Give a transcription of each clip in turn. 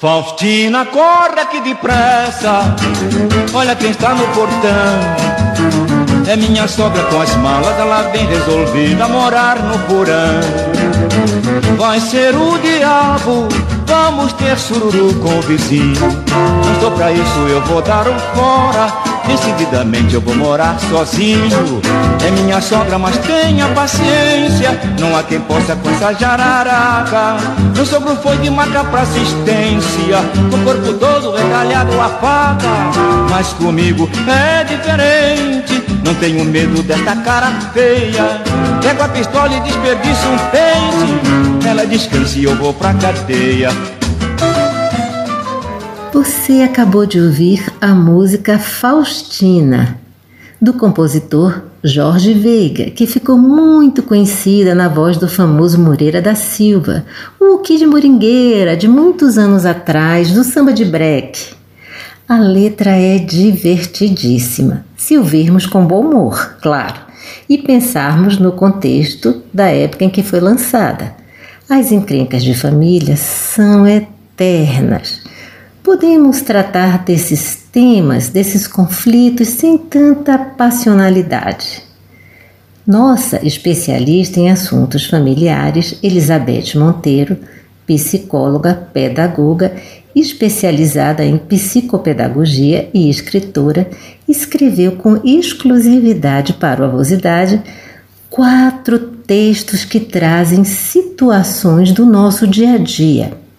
Faustina, corre aqui depressa. Olha quem está no portão. É minha sogra com as malas, ela vem resolvida morar no porão. Vai ser o diabo, vamos ter sururu com o vizinho. Não estou pra isso, eu vou dar um fora. Decididamente eu vou morar sozinho. É minha sogra, mas tenha paciência. Não há quem possa com essa jararaca. Meu sogro foi de maca pra assistência. O corpo todo retalhado a faca. Mas comigo é diferente. Não tenho medo desta cara feia. Pego a pistola e desperdiço um pente. Ela descansa e eu vou pra cadeia. Você acabou de ouvir a música Faustina, do compositor Jorge Veiga, que ficou muito conhecida na voz do famoso Moreira da Silva, o Kid Moringueira de muitos anos atrás, do samba de break. A letra é divertidíssima, se ouvirmos com bom humor, claro, e pensarmos no contexto da época em que foi lançada. As encrencas de família são eternas podemos tratar desses temas, desses conflitos, sem tanta passionalidade. Nossa especialista em assuntos familiares, Elizabeth Monteiro, psicóloga, pedagoga, especializada em psicopedagogia e escritora, escreveu com exclusividade para o Avosidade quatro textos que trazem situações do nosso dia a dia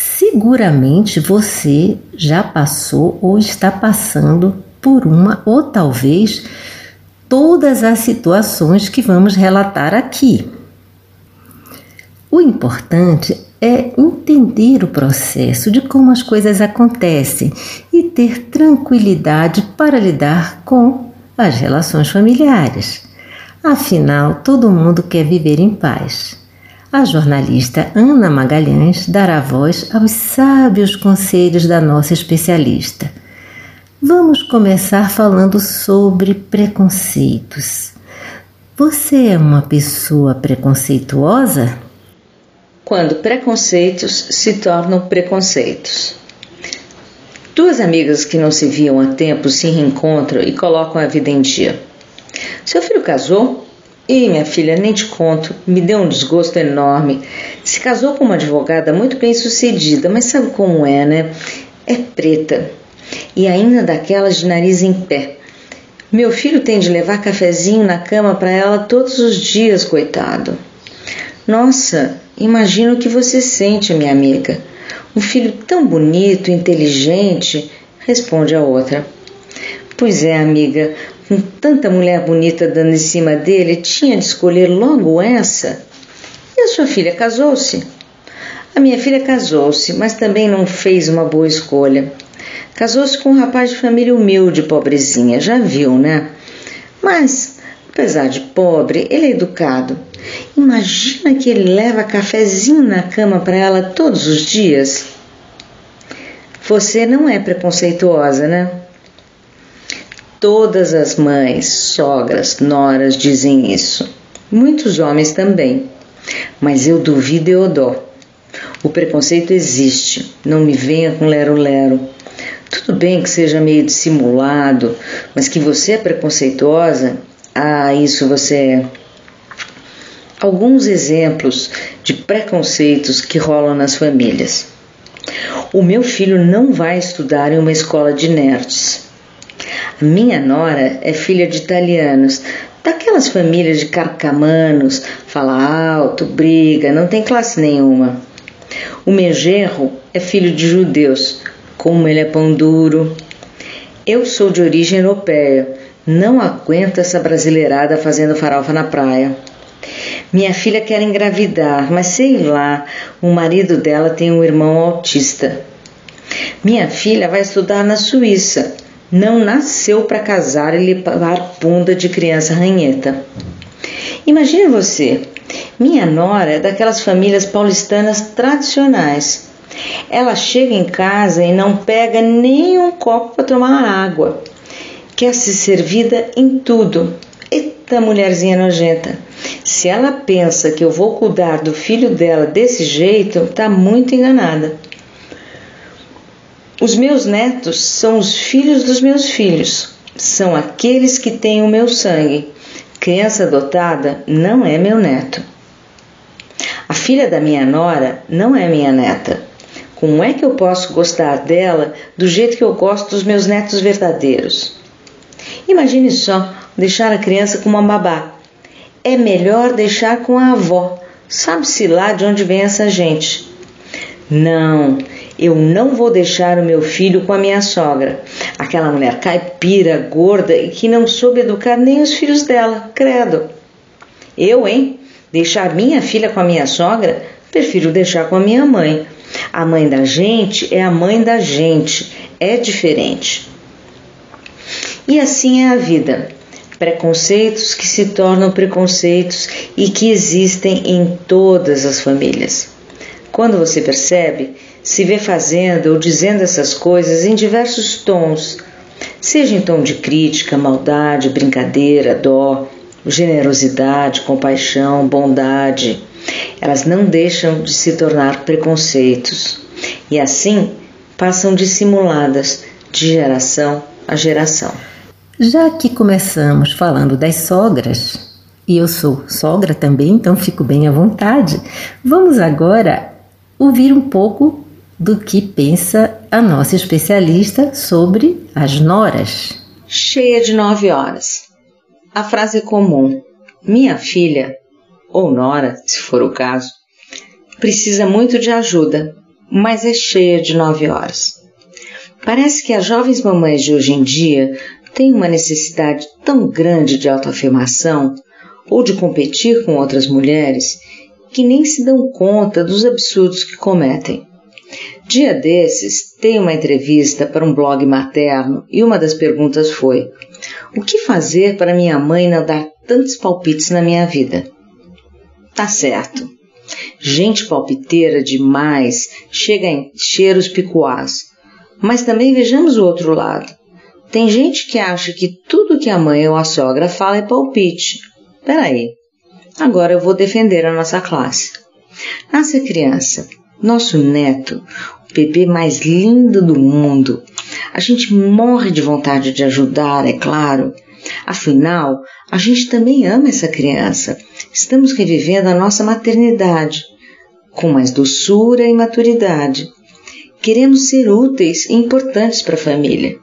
Seguramente você já passou ou está passando por uma ou talvez todas as situações que vamos relatar aqui. O importante é entender o processo de como as coisas acontecem e ter tranquilidade para lidar com as relações familiares. Afinal, todo mundo quer viver em paz. A jornalista Ana Magalhães dará voz aos sábios conselhos da nossa especialista. Vamos começar falando sobre preconceitos. Você é uma pessoa preconceituosa? Quando preconceitos se tornam preconceitos. Duas amigas que não se viam há tempo se reencontram e colocam a vida em dia. Seu filho casou? E minha filha, nem te conto, me deu um desgosto enorme. Se casou com uma advogada muito bem sucedida, mas sabe como é, né? É preta. E ainda daquelas de nariz em pé. Meu filho tem de levar cafezinho na cama para ela todos os dias, coitado. Nossa, imagino o que você sente, minha amiga. Um filho tão bonito, inteligente, responde a outra. Pois é, amiga, com tanta mulher bonita dando em cima dele, tinha de escolher logo essa? E a sua filha casou-se? A minha filha casou-se, mas também não fez uma boa escolha. Casou-se com um rapaz de família humilde, pobrezinha, já viu, né? Mas, apesar de pobre, ele é educado. Imagina que ele leva cafezinho na cama para ela todos os dias. Você não é preconceituosa, né? Todas as mães, sogras, noras dizem isso. Muitos homens também. Mas eu duvido Eodó. O preconceito existe. Não me venha com lero-lero. Tudo bem que seja meio dissimulado, mas que você é preconceituosa, ah, isso você é. Alguns exemplos de preconceitos que rolam nas famílias. O meu filho não vai estudar em uma escola de nerds. Minha nora é filha de italianos, daquelas famílias de carcamanos, fala alto, briga, não tem classe nenhuma. O meu genro é filho de judeus, como ele é pão duro. Eu sou de origem europeia, Não aguento essa brasileirada fazendo farofa na praia. Minha filha quer engravidar, mas sei lá, o marido dela tem um irmão autista. Minha filha vai estudar na Suíça. Não nasceu para casar e limpar bunda de criança ranheta. Imagine você, minha nora é daquelas famílias paulistanas tradicionais. Ela chega em casa e não pega nem um copo para tomar água. Quer ser servida em tudo. Eita mulherzinha nojenta. Se ela pensa que eu vou cuidar do filho dela desse jeito, tá muito enganada. Os meus netos são os filhos dos meus filhos, são aqueles que têm o meu sangue. Criança adotada não é meu neto. A filha da minha nora não é minha neta. Como é que eu posso gostar dela do jeito que eu gosto dos meus netos verdadeiros? Imagine só deixar a criança com uma babá. É melhor deixar com a avó. Sabe-se lá de onde vem essa gente. Não, eu não vou deixar o meu filho com a minha sogra, aquela mulher caipira, gorda e que não soube educar nem os filhos dela, credo. Eu, hein? Deixar minha filha com a minha sogra? Prefiro deixar com a minha mãe. A mãe da gente é a mãe da gente, é diferente. E assim é a vida. Preconceitos que se tornam preconceitos e que existem em todas as famílias. Quando você percebe, se vê fazendo ou dizendo essas coisas em diversos tons, seja em tom de crítica, maldade, brincadeira, dó, generosidade, compaixão, bondade. Elas não deixam de se tornar preconceitos e assim passam dissimuladas de geração a geração. Já que começamos falando das sogras, e eu sou sogra também, então fico bem à vontade, vamos agora ouvir um pouco do que pensa a nossa especialista sobre as noras. Cheia de nove horas. A frase comum: Minha filha, ou nora, se for o caso, precisa muito de ajuda, mas é cheia de nove horas. Parece que as jovens mamães de hoje em dia têm uma necessidade tão grande de autoafirmação ou de competir com outras mulheres que nem se dão conta dos absurdos que cometem. Dia desses, dei uma entrevista para um blog materno e uma das perguntas foi: O que fazer para minha mãe não dar tantos palpites na minha vida? Tá certo. Gente palpiteira demais chega a encher os picuás. Mas também vejamos o outro lado. Tem gente que acha que tudo que a mãe ou a sogra fala é palpite. Peraí, agora eu vou defender a nossa classe. Nasce a criança, nosso neto, bebê mais lindo do mundo. A gente morre de vontade de ajudar, é claro. Afinal, a gente também ama essa criança. Estamos revivendo a nossa maternidade com mais doçura e maturidade. Queremos ser úteis e importantes para a família.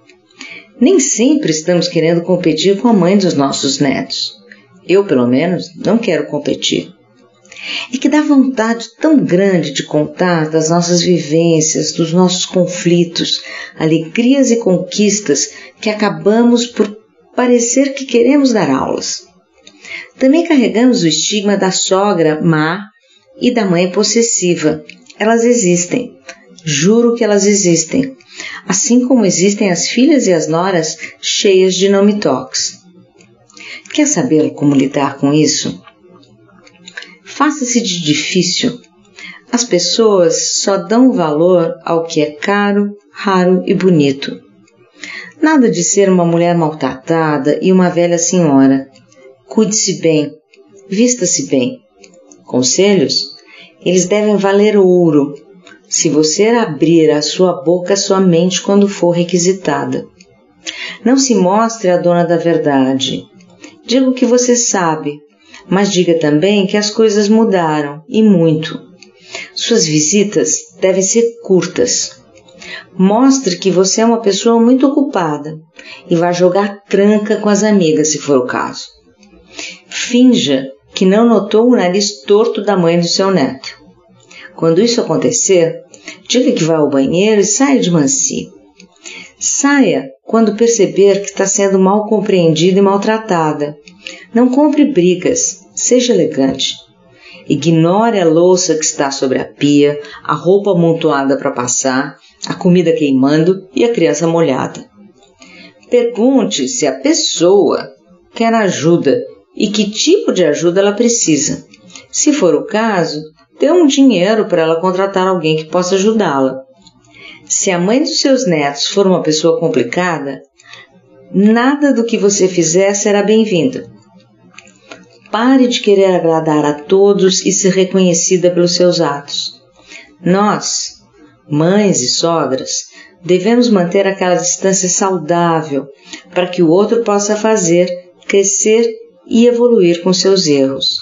Nem sempre estamos querendo competir com a mãe dos nossos netos. Eu, pelo menos, não quero competir e que dá vontade tão grande de contar das nossas vivências, dos nossos conflitos, alegrias e conquistas que acabamos por parecer que queremos dar aulas. Também carregamos o estigma da sogra má e da mãe possessiva. Elas existem. Juro que elas existem. Assim como existem as filhas e as noras cheias de nome toques. Quer saber como lidar com isso? faça-se de difícil. As pessoas só dão valor ao que é caro, raro e bonito. Nada de ser uma mulher maltratada e uma velha senhora. Cuide-se bem, vista-se bem. Conselhos? Eles devem valer ouro, se você abrir a sua boca somente quando for requisitada. Não se mostre a dona da verdade. Diga o que você sabe, mas diga também que as coisas mudaram e muito. Suas visitas devem ser curtas. Mostre que você é uma pessoa muito ocupada e vá jogar tranca com as amigas, se for o caso. Finja que não notou o nariz torto da mãe do seu neto. Quando isso acontecer, diga que vai ao banheiro e saia de mansi. Saia quando perceber que está sendo mal compreendida e maltratada. Não compre brigas, seja elegante. Ignore a louça que está sobre a pia, a roupa amontoada para passar, a comida queimando e a criança molhada. Pergunte se a pessoa quer ajuda e que tipo de ajuda ela precisa. Se for o caso, dê um dinheiro para ela contratar alguém que possa ajudá-la. Se a mãe dos seus netos for uma pessoa complicada, nada do que você fizer será bem-vindo. Pare de querer agradar a todos e ser reconhecida pelos seus atos. Nós, mães e sogras, devemos manter aquela distância saudável para que o outro possa fazer, crescer e evoluir com seus erros.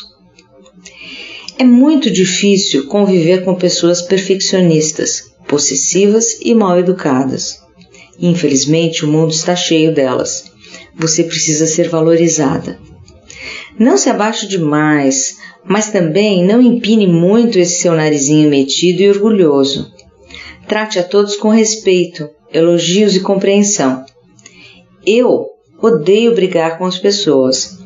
É muito difícil conviver com pessoas perfeccionistas, possessivas e mal educadas. Infelizmente, o mundo está cheio delas. Você precisa ser valorizada. Não se abaixe demais, mas também não empine muito esse seu narizinho metido e orgulhoso. Trate a todos com respeito, elogios e compreensão. Eu odeio brigar com as pessoas.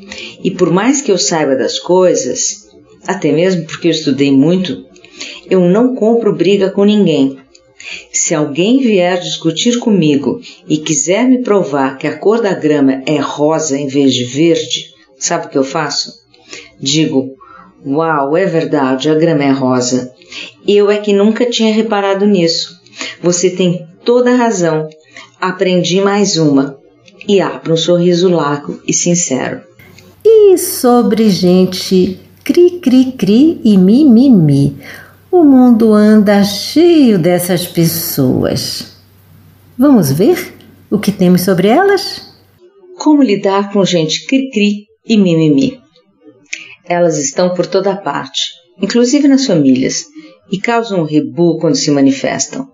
E por mais que eu saiba das coisas, até mesmo porque eu estudei muito, eu não compro briga com ninguém. Se alguém vier discutir comigo e quiser me provar que a cor da grama é rosa em vez de verde, sabe o que eu faço? Digo: Uau, é verdade, a grama é rosa. Eu é que nunca tinha reparado nisso. Você tem toda a razão. Aprendi mais uma. E abro um sorriso largo e sincero. E sobre gente cri, cri, cri e mimimi. Mi, mi. O mundo anda cheio dessas pessoas. Vamos ver o que temos sobre elas? Como lidar com gente cri-cri e mimimi? Elas estão por toda parte, inclusive nas famílias, e causam um rebu quando se manifestam.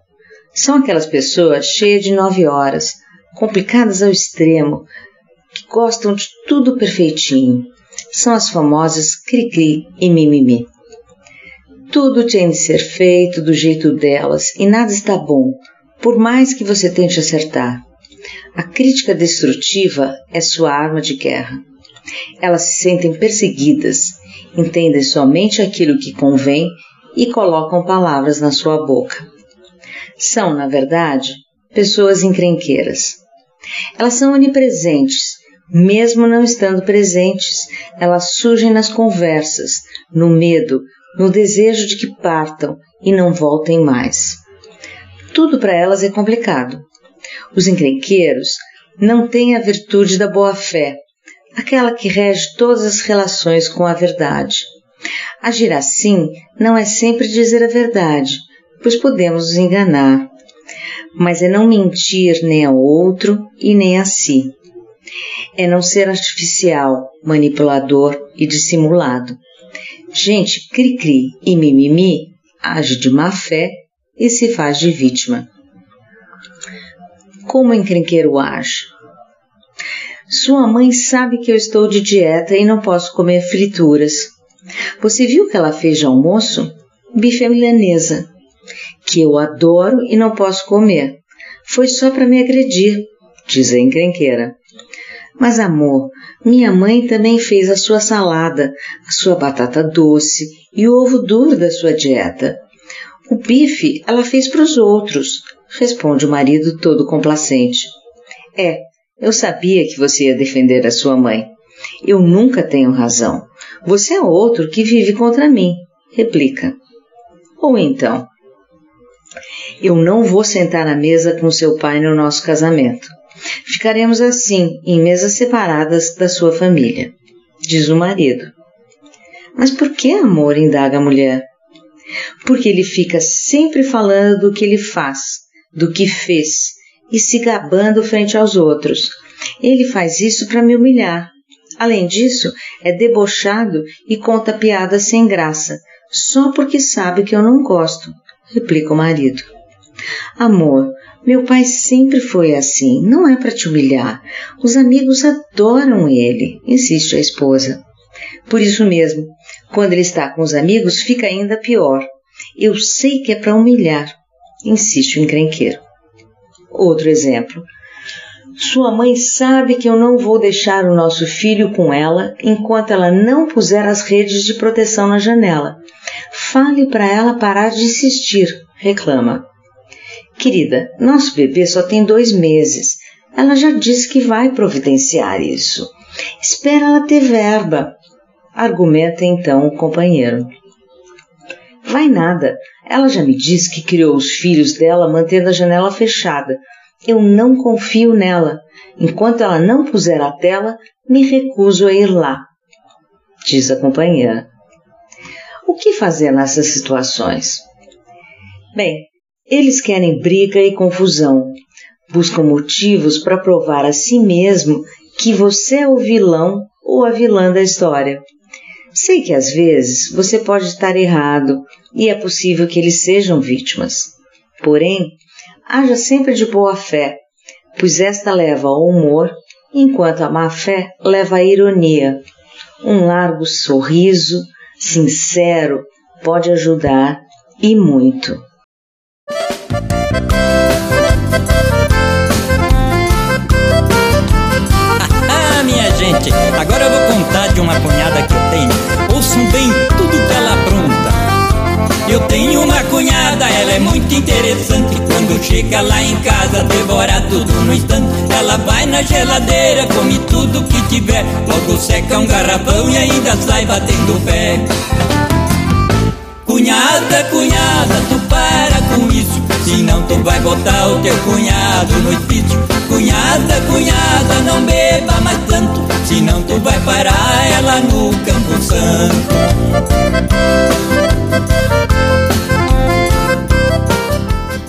São aquelas pessoas cheias de nove horas, complicadas ao extremo, que gostam de tudo perfeitinho. São as famosas cri-cri e mimimi. Tudo tem de ser feito do jeito delas e nada está bom, por mais que você tente acertar. A crítica destrutiva é sua arma de guerra. Elas se sentem perseguidas, entendem somente aquilo que convém e colocam palavras na sua boca. São, na verdade, pessoas encrenqueiras. Elas são onipresentes, mesmo não estando presentes, elas surgem nas conversas, no medo, no desejo de que partam e não voltem mais. Tudo para elas é complicado. Os encrenqueiros não têm a virtude da boa-fé, aquela que rege todas as relações com a verdade. Agir assim não é sempre dizer a verdade, pois podemos nos enganar, mas é não mentir nem ao outro e nem a si. É não ser artificial, manipulador e dissimulado. Gente cri-cri e mimimi age de má fé e se faz de vítima. Como o encrenqueiro age? Sua mãe sabe que eu estou de dieta e não posso comer frituras. Você viu o que ela fez de almoço? Bife à milanesa, que eu adoro e não posso comer. Foi só para me agredir, diz a encrenqueira. Mas amor, minha mãe também fez a sua salada, a sua batata doce e o ovo duro da sua dieta. O bife ela fez para os outros, responde o marido todo complacente. É, eu sabia que você ia defender a sua mãe. Eu nunca tenho razão. Você é outro que vive contra mim, replica. Ou então, eu não vou sentar à mesa com seu pai no nosso casamento. Ficaremos assim, em mesas separadas da sua família, diz o marido. Mas por que amor? indaga a mulher. Porque ele fica sempre falando do que ele faz, do que fez, e se gabando frente aos outros. Ele faz isso para me humilhar. Além disso, é debochado e conta piadas sem graça, só porque sabe que eu não gosto, replica o marido. Amor, meu pai sempre foi assim, não é para te humilhar. Os amigos adoram ele, insiste a esposa. Por isso mesmo, quando ele está com os amigos, fica ainda pior. Eu sei que é para humilhar, insiste o encrenqueiro. Outro exemplo. Sua mãe sabe que eu não vou deixar o nosso filho com ela enquanto ela não puser as redes de proteção na janela. Fale para ela parar de insistir, reclama. Querida, nosso bebê só tem dois meses. Ela já disse que vai providenciar isso. Espera ela ter verba, argumenta então o companheiro. Vai nada. Ela já me disse que criou os filhos dela mantendo a janela fechada. Eu não confio nela. Enquanto ela não puser a tela, me recuso a ir lá, diz a companheira. O que fazer nessas situações? Bem, eles querem briga e confusão. Buscam motivos para provar a si mesmo que você é o vilão ou a vilã da história. Sei que às vezes você pode estar errado e é possível que eles sejam vítimas. Porém, haja sempre de boa fé, pois esta leva ao humor, enquanto a má fé leva à ironia. Um largo sorriso, sincero, pode ajudar e muito. Gente, agora eu vou contar de uma cunhada que eu tenho. Ouçam bem tudo que ela apronta. Eu tenho uma cunhada, ela é muito interessante. Quando chega lá em casa, devora tudo no instante. Ela vai na geladeira, come tudo que tiver. Logo seca um garrafão e ainda sai batendo pé. Cunhada, cunhada, tu para com isso. Senão tu vai botar o teu cunhado no hospício. Cunhada, cunhada, não beba mais tanto. Senão tu vai parar ela no Campo Santo.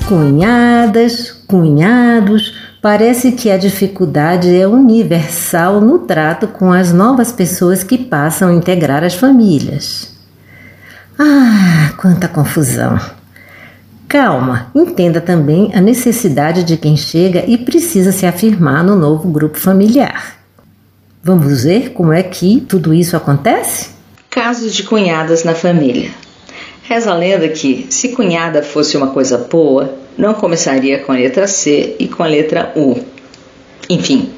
Cunhadas, cunhados, parece que a dificuldade é universal no trato com as novas pessoas que passam a integrar as famílias. Ah, quanta confusão! Calma, entenda também a necessidade de quem chega e precisa se afirmar no novo grupo familiar. Vamos ver como é que tudo isso acontece? Casos de cunhadas na família. Reza a lenda que, se cunhada fosse uma coisa boa, não começaria com a letra C e com a letra U. Enfim,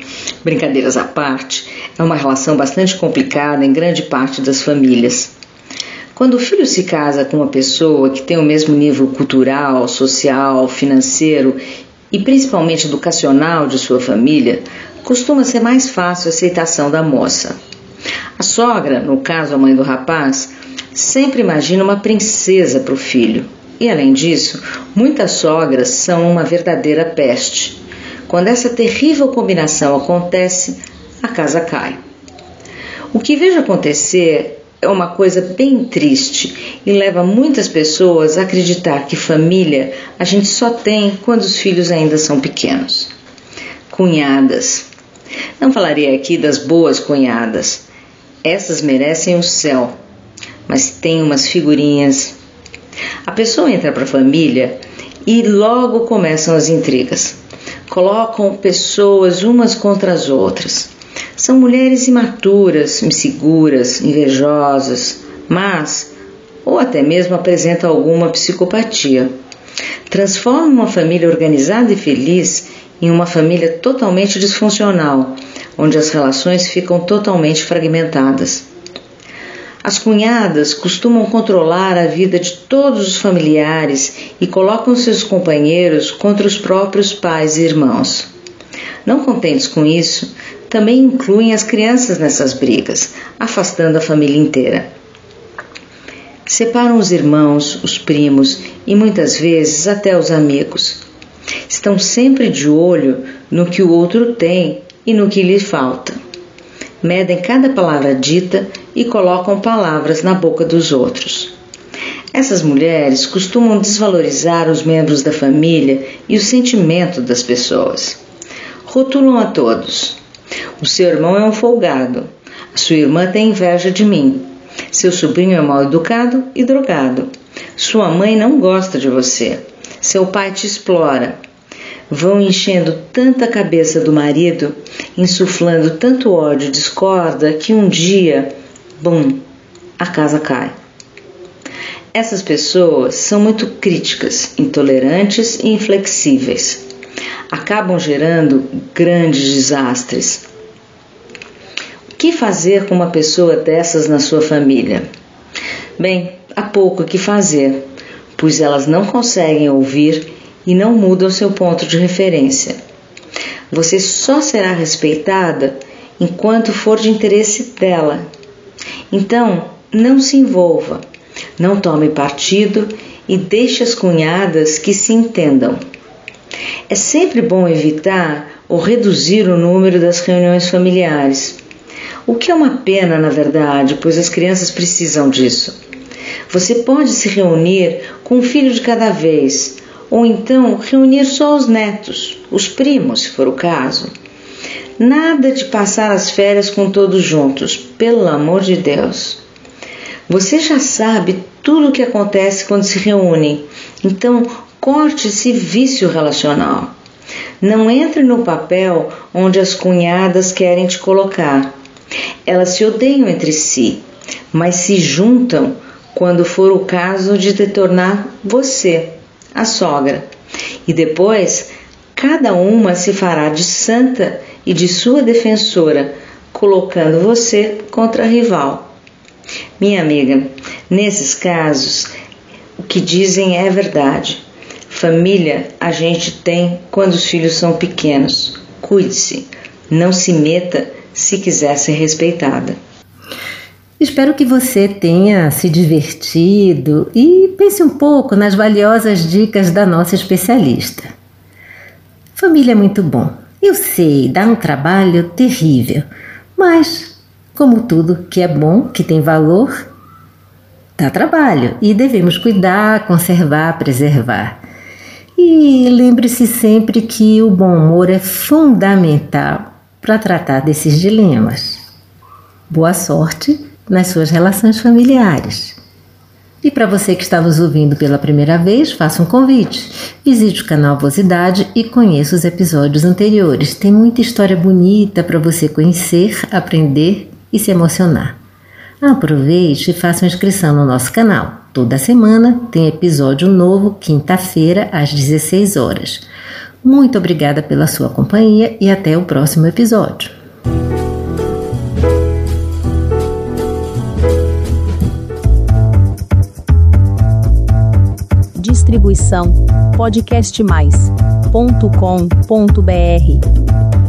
brincadeiras à parte, é uma relação bastante complicada em grande parte das famílias. Quando o filho se casa com uma pessoa que tem o mesmo nível cultural, social, financeiro e principalmente educacional de sua família, costuma ser mais fácil a aceitação da moça. A sogra, no caso a mãe do rapaz, sempre imagina uma princesa para o filho. E além disso, muitas sogras são uma verdadeira peste. Quando essa terrível combinação acontece, a casa cai. O que vejo acontecer é uma coisa bem triste e leva muitas pessoas a acreditar que família a gente só tem quando os filhos ainda são pequenos. Cunhadas. Não falarei aqui das boas cunhadas. Essas merecem o céu, mas tem umas figurinhas. A pessoa entra para a família e logo começam as intrigas. Colocam pessoas umas contra as outras são mulheres imaturas, inseguras, invejosas, mas, ou até mesmo apresentam alguma psicopatia. Transformam uma família organizada e feliz em uma família totalmente disfuncional, onde as relações ficam totalmente fragmentadas. As cunhadas costumam controlar a vida de todos os familiares e colocam seus companheiros contra os próprios pais e irmãos. Não contentes com isso, também incluem as crianças nessas brigas, afastando a família inteira. Separam os irmãos, os primos e muitas vezes até os amigos. Estão sempre de olho no que o outro tem e no que lhe falta. Medem cada palavra dita e colocam palavras na boca dos outros. Essas mulheres costumam desvalorizar os membros da família e o sentimento das pessoas. Rotulam a todos. O seu irmão é um folgado. A sua irmã tem inveja de mim. Seu sobrinho é mal educado e drogado. Sua mãe não gosta de você. Seu pai te explora. Vão enchendo tanta cabeça do marido, insuflando tanto ódio e discorda que um dia, bum, a casa cai. Essas pessoas são muito críticas, intolerantes e inflexíveis. Acabam gerando grandes desastres. O que fazer com uma pessoa dessas na sua família? Bem, há pouco o que fazer, pois elas não conseguem ouvir e não mudam seu ponto de referência. Você só será respeitada enquanto for de interesse dela. Então, não se envolva, não tome partido e deixe as cunhadas que se entendam. É sempre bom evitar ou reduzir o número das reuniões familiares, o que é uma pena, na verdade, pois as crianças precisam disso. Você pode se reunir com um filho de cada vez, ou então reunir só os netos, os primos, se for o caso. Nada de passar as férias com todos juntos, pelo amor de Deus. Você já sabe tudo o que acontece quando se reúnem, então corte esse vício relacional. Não entre no papel onde as cunhadas querem te colocar. Elas se odeiam entre si, mas se juntam quando for o caso de te tornar você, a sogra. E depois, cada uma se fará de santa e de sua defensora, colocando você contra a rival. Minha amiga, nesses casos, o que dizem é verdade. Família a gente tem quando os filhos são pequenos. Cuide-se, não se meta se quiser ser respeitada. Espero que você tenha se divertido e pense um pouco nas valiosas dicas da nossa especialista. Família é muito bom. Eu sei, dá um trabalho terrível, mas, como tudo que é bom, que tem valor, dá trabalho e devemos cuidar, conservar, preservar. E lembre-se sempre que o bom humor é fundamental para tratar desses dilemas. Boa sorte nas suas relações familiares. E para você que está nos ouvindo pela primeira vez, faça um convite. Visite o canal Vosidade e conheça os episódios anteriores. Tem muita história bonita para você conhecer, aprender e se emocionar. Aproveite e faça uma inscrição no nosso canal. Toda semana tem episódio novo, quinta-feira, às 16 horas. Muito obrigada pela sua companhia e até o próximo episódio. Distribuição podcastmais.com.br